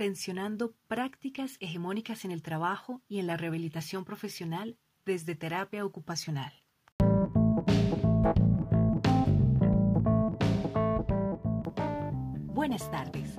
extensionando prácticas hegemónicas en el trabajo y en la rehabilitación profesional desde terapia ocupacional. Buenas tardes.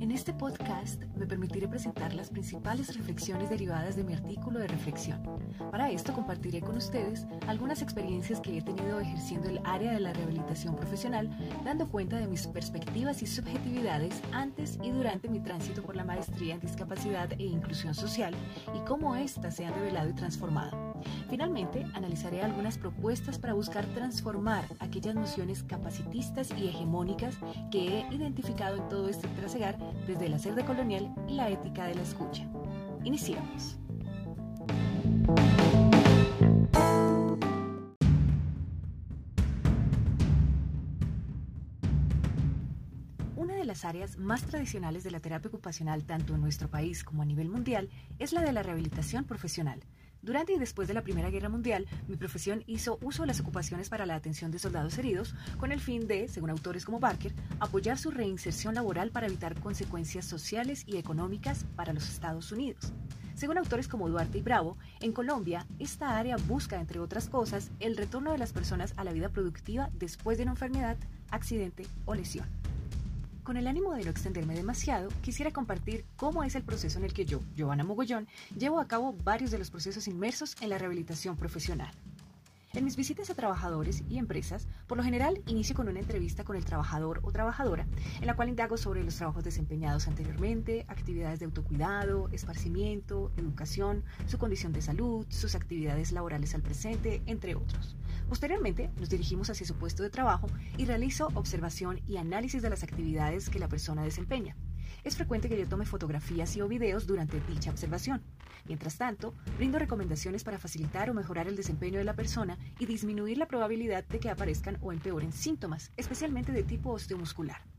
En este podcast me permitiré presentar las principales reflexiones derivadas de mi artículo de reflexión. Para esto compartiré con ustedes algunas experiencias que he tenido ejerciendo el área de la rehabilitación profesional, dando cuenta de mis perspectivas y subjetividades antes y durante mi tránsito por la maestría en discapacidad e inclusión social y cómo éstas se han revelado y transformado. Finalmente, analizaré algunas propuestas para buscar transformar aquellas nociones capacitistas y hegemónicas que he identificado en todo este trasegar desde el hacer colonial y la ética de la escucha. Iniciamos. Una de las áreas más tradicionales de la terapia ocupacional, tanto en nuestro país como a nivel mundial, es la de la rehabilitación profesional. Durante y después de la Primera Guerra Mundial, mi profesión hizo uso de las ocupaciones para la atención de soldados heridos, con el fin de, según autores como Barker, apoyar su reinserción laboral para evitar consecuencias sociales y económicas para los Estados Unidos. Según autores como Duarte y Bravo, en Colombia, esta área busca, entre otras cosas, el retorno de las personas a la vida productiva después de una enfermedad, accidente o lesión. Con el ánimo de no extenderme demasiado, quisiera compartir cómo es el proceso en el que yo, Giovanna Mogollón, llevo a cabo varios de los procesos inmersos en la rehabilitación profesional. En mis visitas a trabajadores y empresas, por lo general inicio con una entrevista con el trabajador o trabajadora, en la cual indago sobre los trabajos desempeñados anteriormente, actividades de autocuidado, esparcimiento, educación, su condición de salud, sus actividades laborales al presente, entre otros. Posteriormente, nos dirigimos hacia su puesto de trabajo y realizo observación y análisis de las actividades que la persona desempeña. Es frecuente que yo tome fotografías y o videos durante dicha observación. Mientras tanto, brindo recomendaciones para facilitar o mejorar el desempeño de la persona y disminuir la probabilidad de que aparezcan o empeoren síntomas, especialmente de tipo osteomuscular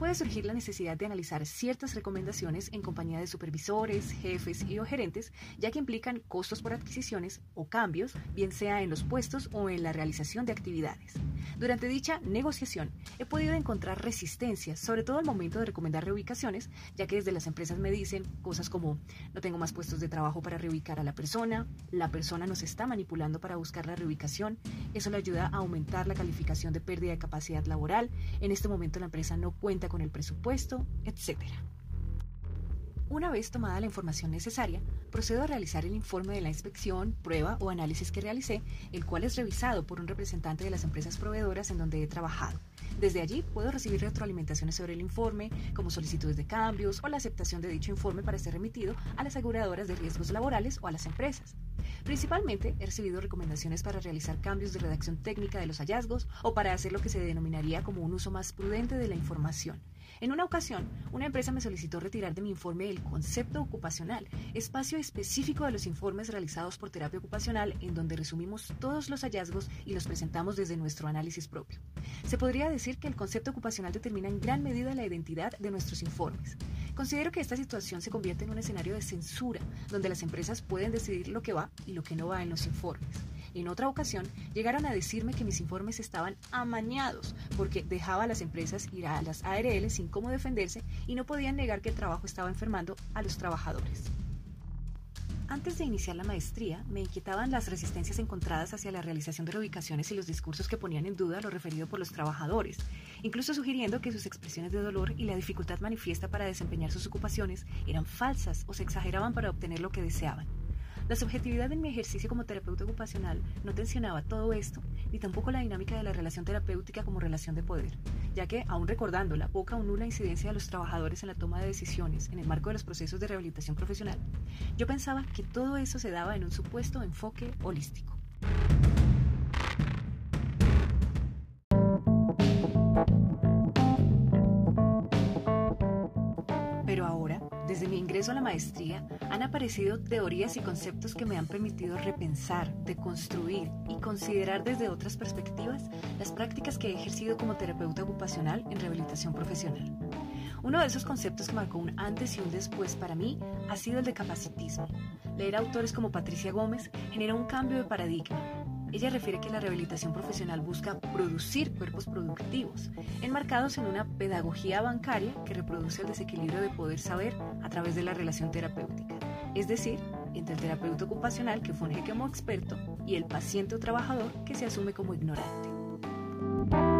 puede surgir la necesidad de analizar ciertas recomendaciones en compañía de supervisores, jefes y o gerentes, ya que implican costos por adquisiciones o cambios, bien sea en los puestos o en la realización de actividades. Durante dicha negociación he podido encontrar resistencia, sobre todo al momento de recomendar reubicaciones, ya que desde las empresas me dicen cosas como no tengo más puestos de trabajo para reubicar a la persona, la persona nos está manipulando para buscar la reubicación, eso le ayuda a aumentar la calificación de pérdida de capacidad laboral, en este momento la empresa no cuenta con el presupuesto, etc. Una vez tomada la información necesaria, procedo a realizar el informe de la inspección, prueba o análisis que realicé, el cual es revisado por un representante de las empresas proveedoras en donde he trabajado. Desde allí puedo recibir retroalimentaciones sobre el informe, como solicitudes de cambios o la aceptación de dicho informe para ser remitido a las aseguradoras de riesgos laborales o a las empresas. Principalmente he recibido recomendaciones para realizar cambios de redacción técnica de los hallazgos o para hacer lo que se denominaría como un uso más prudente de la información. En una ocasión, una empresa me solicitó retirar de mi informe el concepto ocupacional, espacio específico de los informes realizados por terapia ocupacional en donde resumimos todos los hallazgos y los presentamos desde nuestro análisis propio. Se podría decir que el concepto ocupacional determina en gran medida la identidad de nuestros informes. Considero que esta situación se convierte en un escenario de censura, donde las empresas pueden decidir lo que va y lo que no va en los informes. En otra ocasión, llegaron a decirme que mis informes estaban amañados porque dejaba a las empresas ir a las ARL sin cómo defenderse y no podían negar que el trabajo estaba enfermando a los trabajadores. Antes de iniciar la maestría, me inquietaban las resistencias encontradas hacia la realización de reubicaciones y los discursos que ponían en duda lo referido por los trabajadores, incluso sugiriendo que sus expresiones de dolor y la dificultad manifiesta para desempeñar sus ocupaciones eran falsas o se exageraban para obtener lo que deseaban. La subjetividad en mi ejercicio como terapeuta ocupacional no tensionaba todo esto, ni tampoco la dinámica de la relación terapéutica como relación de poder, ya que, aún recordando la poca o nula incidencia de los trabajadores en la toma de decisiones en el marco de los procesos de rehabilitación profesional, yo pensaba que todo eso se daba en un supuesto enfoque holístico. Han aparecido teorías y conceptos que me han permitido repensar, deconstruir y considerar desde otras perspectivas las prácticas que he ejercido como terapeuta ocupacional en rehabilitación profesional. Uno de esos conceptos que marcó un antes y un después para mí ha sido el de capacitismo. Leer autores como Patricia Gómez genera un cambio de paradigma. Ella refiere que la rehabilitación profesional busca producir cuerpos productivos, enmarcados en una pedagogía bancaria que reproduce el desequilibrio de poder saber a través de la relación terapéutica, es decir, entre el terapeuta ocupacional que funge como experto y el paciente o trabajador que se asume como ignorante.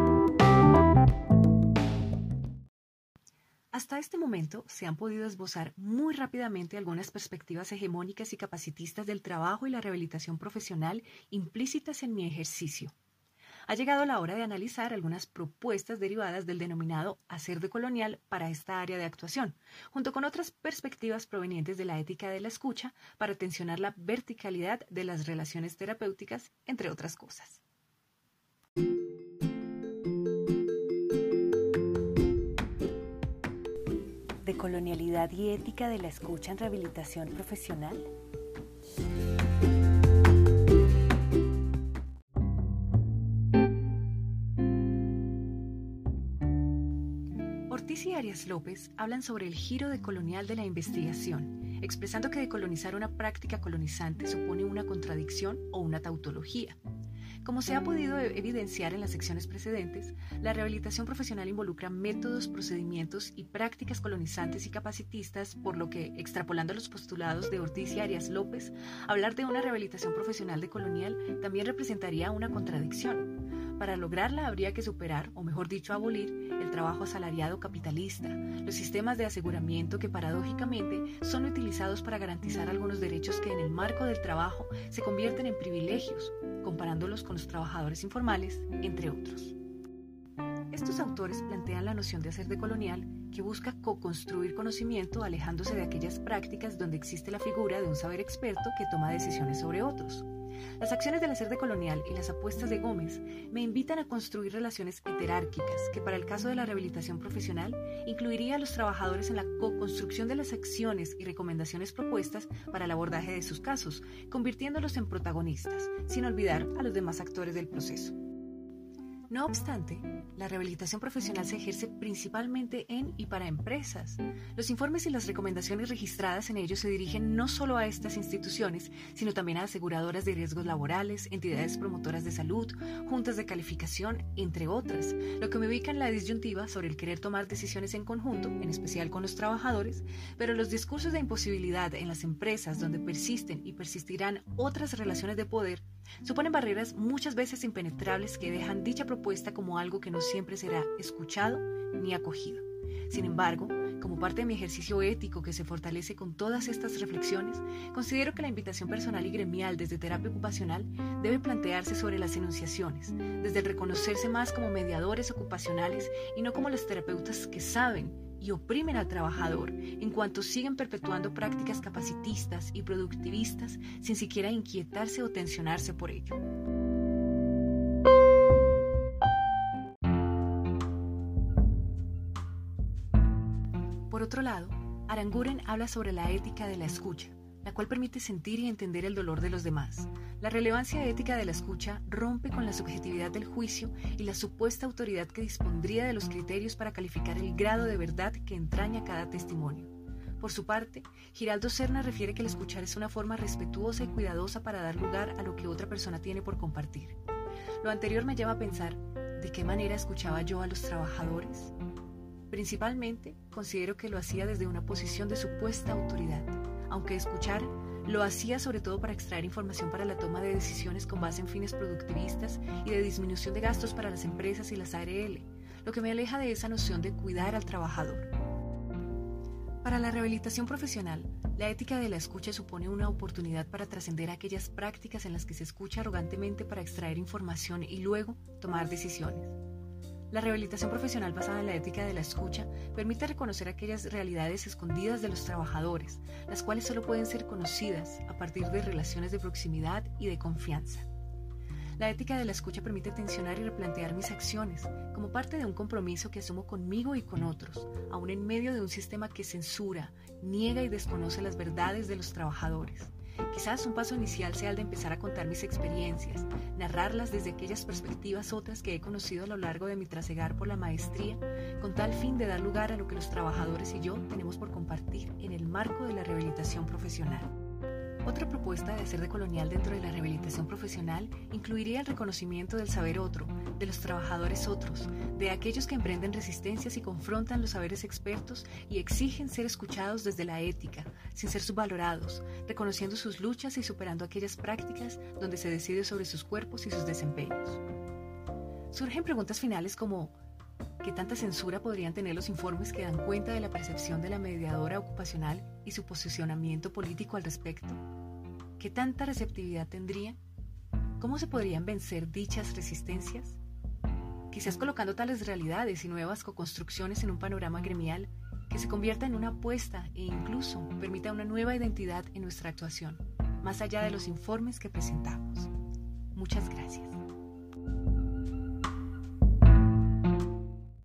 Hasta este momento se han podido esbozar muy rápidamente algunas perspectivas hegemónicas y capacitistas del trabajo y la rehabilitación profesional implícitas en mi ejercicio. Ha llegado la hora de analizar algunas propuestas derivadas del denominado hacer de colonial para esta área de actuación, junto con otras perspectivas provenientes de la ética de la escucha para tensionar la verticalidad de las relaciones terapéuticas, entre otras cosas. Colonialidad y ética de la escucha en rehabilitación profesional? Ortiz y Arias López hablan sobre el giro decolonial de la investigación, expresando que decolonizar una práctica colonizante supone una contradicción o una tautología. Como se ha podido e- evidenciar en las secciones precedentes, la rehabilitación profesional involucra métodos, procedimientos y prácticas colonizantes y capacitistas, por lo que, extrapolando los postulados de Ortiz y Arias López, hablar de una rehabilitación profesional de colonial también representaría una contradicción. Para lograrla habría que superar, o mejor dicho, abolir, el trabajo asalariado capitalista, los sistemas de aseguramiento que paradójicamente son utilizados para garantizar algunos derechos que en el marco del trabajo se convierten en privilegios, comparándolos con los trabajadores informales, entre otros. Estos autores plantean la noción de hacer de colonial que busca co-construir conocimiento alejándose de aquellas prácticas donde existe la figura de un saber experto que toma decisiones sobre otros. Las acciones del hacer de colonial y las apuestas de Gómez me invitan a construir relaciones heterárquicas que para el caso de la rehabilitación profesional incluiría a los trabajadores en la co-construcción de las acciones y recomendaciones propuestas para el abordaje de sus casos, convirtiéndolos en protagonistas, sin olvidar a los demás actores del proceso. No obstante, la rehabilitación profesional se ejerce principalmente en y para empresas. Los informes y las recomendaciones registradas en ellos se dirigen no solo a estas instituciones, sino también a aseguradoras de riesgos laborales, entidades promotoras de salud, juntas de calificación, entre otras, lo que me ubica en la disyuntiva sobre el querer tomar decisiones en conjunto, en especial con los trabajadores, pero los discursos de imposibilidad en las empresas donde persisten y persistirán otras relaciones de poder Suponen barreras muchas veces impenetrables que dejan dicha propuesta como algo que no siempre será escuchado ni acogido. Sin embargo, como parte de mi ejercicio ético que se fortalece con todas estas reflexiones, considero que la invitación personal y gremial desde terapia ocupacional debe plantearse sobre las enunciaciones, desde el reconocerse más como mediadores ocupacionales y no como los terapeutas que saben y oprimen al trabajador en cuanto siguen perpetuando prácticas capacitistas y productivistas sin siquiera inquietarse o tensionarse por ello. Por otro lado, Aranguren habla sobre la ética de la escucha, la cual permite sentir y entender el dolor de los demás. La relevancia ética de la escucha rompe con la subjetividad del juicio y la supuesta autoridad que dispondría de los criterios para calificar el grado de verdad que entraña cada testimonio. Por su parte, Giraldo Serna refiere que el escuchar es una forma respetuosa y cuidadosa para dar lugar a lo que otra persona tiene por compartir. Lo anterior me lleva a pensar, ¿de qué manera escuchaba yo a los trabajadores? Principalmente, considero que lo hacía desde una posición de supuesta autoridad aunque escuchar lo hacía sobre todo para extraer información para la toma de decisiones con base en fines productivistas y de disminución de gastos para las empresas y las ARL, lo que me aleja de esa noción de cuidar al trabajador. Para la rehabilitación profesional, la ética de la escucha supone una oportunidad para trascender aquellas prácticas en las que se escucha arrogantemente para extraer información y luego tomar decisiones. La rehabilitación profesional basada en la ética de la escucha permite reconocer aquellas realidades escondidas de los trabajadores, las cuales solo pueden ser conocidas a partir de relaciones de proximidad y de confianza. La ética de la escucha permite tensionar y replantear mis acciones como parte de un compromiso que asumo conmigo y con otros, aún en medio de un sistema que censura, niega y desconoce las verdades de los trabajadores. Quizás un paso inicial sea el de empezar a contar mis experiencias, narrarlas desde aquellas perspectivas otras que he conocido a lo largo de mi trasegar por la maestría, con tal fin de dar lugar a lo que los trabajadores y yo tenemos por compartir en el marco de la rehabilitación profesional. Otra propuesta de hacer de colonial dentro de la rehabilitación profesional incluiría el reconocimiento del saber otro, de los trabajadores otros, de aquellos que emprenden resistencias y confrontan los saberes expertos y exigen ser escuchados desde la ética, sin ser subvalorados, reconociendo sus luchas y superando aquellas prácticas donde se decide sobre sus cuerpos y sus desempeños. Surgen preguntas finales como ¿qué tanta censura podrían tener los informes que dan cuenta de la percepción de la mediadora ocupacional y su posicionamiento político al respecto? ¿Qué tanta receptividad tendrían? ¿Cómo se podrían vencer dichas resistencias? Quizás colocando tales realidades y nuevas co-construcciones en un panorama gremial que se convierta en una apuesta e incluso permita una nueva identidad en nuestra actuación, más allá de los informes que presentamos. Muchas gracias.